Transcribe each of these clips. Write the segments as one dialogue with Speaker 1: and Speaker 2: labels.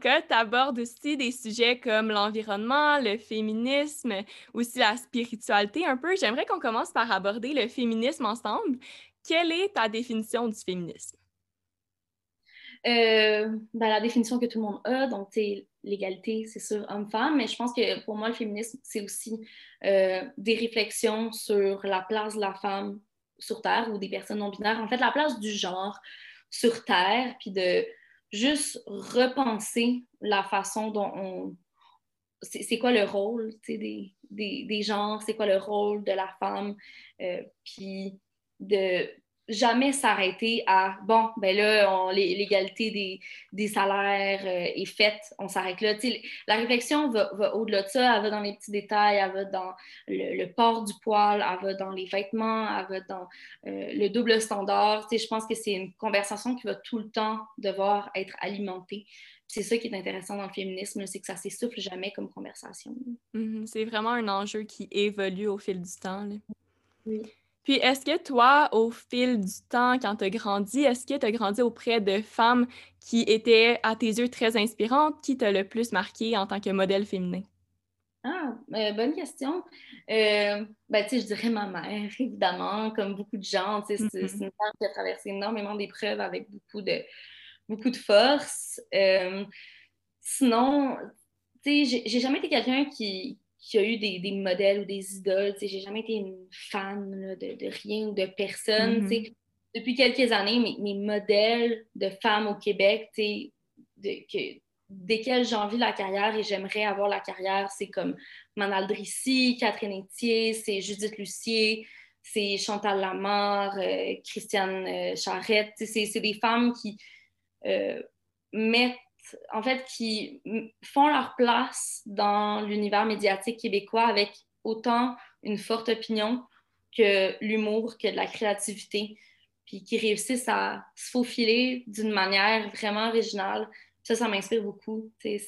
Speaker 1: Tu abordes aussi des sujets comme l'environnement, le féminisme, aussi la spiritualité un peu. J'aimerais qu'on commence par aborder le féminisme ensemble. Quelle est ta définition du féminisme?
Speaker 2: Euh, ben, la définition que tout le monde a, donc l'égalité, c'est sûr, homme-femme, mais je pense que pour moi, le féminisme, c'est aussi euh, des réflexions sur la place de la femme sur Terre ou des personnes non-binaires, en fait, la place du genre sur Terre, puis de juste repenser la façon dont on... C'est quoi le rôle des, des, des genres, c'est quoi le rôle de la femme, euh, puis de jamais s'arrêter à bon, ben là, l'égalité des, des, salaires euh, est faite, on s'arrête là. la réflexion va, va au-delà de ça, elle va dans les petits détails, elle va dans le, port du poil, elle va dans les vêtements, elle va dans euh, le double standard. je pense que c'est une conversation qui va tout le temps devoir être alimentée. C'est ça qui est intéressant dans le féminisme, c'est que ça s'essouffle jamais comme conversation.
Speaker 1: Mm-hmm. c'est vraiment un enjeu qui évolue au fil du temps.
Speaker 2: Oui.
Speaker 1: Puis, est-ce que toi, au fil du temps, quand tu as grandi, est-ce que tu as grandi auprès de femmes qui étaient, à tes yeux, très inspirantes? Qui t'a le plus marqué en tant que modèle féminin?
Speaker 2: Ah, euh, bonne question. Euh, ben, je dirais ma mère, évidemment, comme beaucoup de gens. C'est mm-hmm. une femme qui a traversé énormément d'épreuves avec beaucoup de, beaucoup de force. Euh, sinon, j'ai jamais été quelqu'un qui, qui a eu des, des, modèles ou des idoles. J'ai jamais été une fan de, de, rien ou de personne. Mm-hmm. Depuis quelques années, mes, mes, modèles de femmes au Québec, de, que, desquels j'ai envie la carrière et j'aimerais avoir la carrière, c'est comme Manal Drissi, Catherine Etier, c'est Judith Lucier, c'est Chantal Lamarre, euh, Christiane euh, Charrette. C'est des femmes qui euh, mettent en fait, qui font leur place dans l'univers médiatique québécois avec autant une forte opinion que l'humour, que de la créativité, puis qui réussissent à se faufiler d'une manière vraiment originale. Ça, ça m'inspire beaucoup. Euh,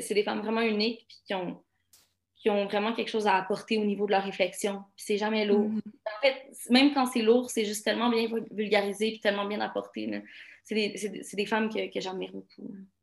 Speaker 2: c'est des femmes vraiment uniques, puis qui ont, qui ont vraiment quelque chose à apporter au niveau de leur réflexion. Puis c'est jamais lourd. Mm-hmm. En fait, même quand c'est lourd, c'est juste tellement bien vulgarisé, puis tellement bien apporté c'est des, des, femmes que, que j'admire beaucoup.